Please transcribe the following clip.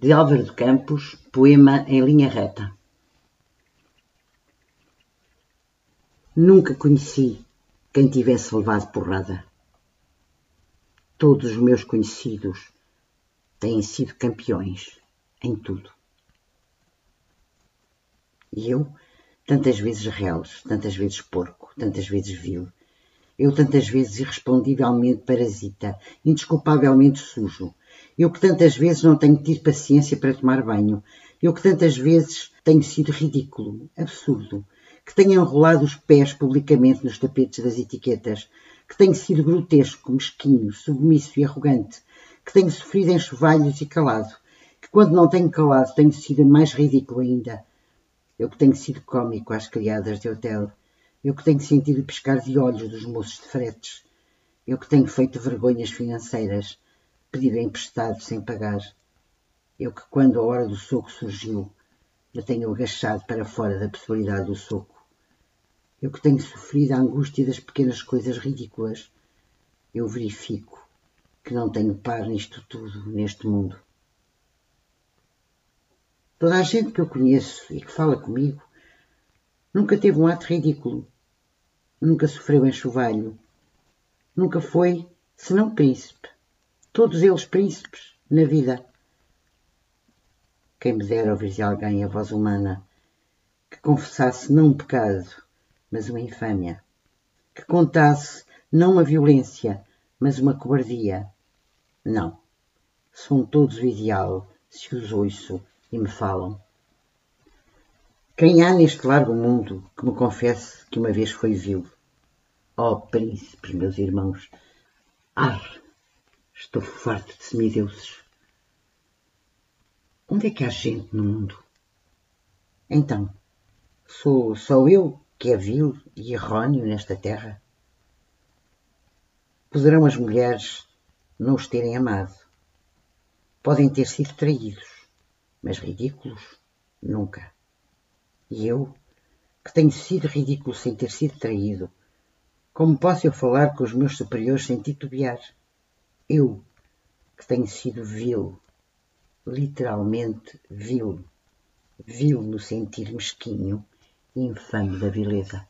de Álvaro de Campos, poema em linha reta. Nunca conheci quem tivesse levado porrada. Todos os meus conhecidos têm sido campeões em tudo. E eu, tantas vezes reles, tantas vezes porco, tantas vezes vil, eu tantas vezes irrespondivelmente parasita, indesculpavelmente sujo, eu que tantas vezes não tenho tido paciência para tomar banho. Eu que tantas vezes tenho sido ridículo, absurdo. Que tenho enrolado os pés publicamente nos tapetes das etiquetas. Que tenho sido grotesco, mesquinho, submisso e arrogante. Que tenho sofrido enxovalhos e calado. Que quando não tenho calado tenho sido mais ridículo ainda. Eu que tenho sido cômico às criadas de hotel. Eu que tenho sentido pescar de olhos dos moços de fretes. Eu que tenho feito vergonhas financeiras pedir emprestado sem pagar. Eu que, quando a hora do soco surgiu, eu tenho agachado para fora da possibilidade do soco. Eu que tenho sofrido a angústia das pequenas coisas ridículas, eu verifico que não tenho par nisto tudo, neste mundo. Toda a gente que eu conheço e que fala comigo nunca teve um ato ridículo, nunca sofreu enxovalho, nunca foi senão príncipe todos eles príncipes na vida. Quem me dera ouvir de alguém a voz humana que confessasse não um pecado, mas uma infâmia, que contasse não uma violência, mas uma cobardia. Não, são todos o ideal se os ouço e me falam. Quem há neste largo mundo que me confesse que uma vez foi vil? Ó oh, príncipes, meus irmãos, ar! Estou farto de semideuses. Onde é que há gente no mundo? Então, sou só eu que é vil e errôneo nesta terra? Poderão as mulheres não os terem amado. Podem ter sido traídos, mas ridículos, nunca. E eu, que tenho sido ridículo sem ter sido traído, como posso eu falar com os meus superiores sem titubear? Eu, que tenho sido vil, literalmente vil, vil no sentir mesquinho e infame da vileza.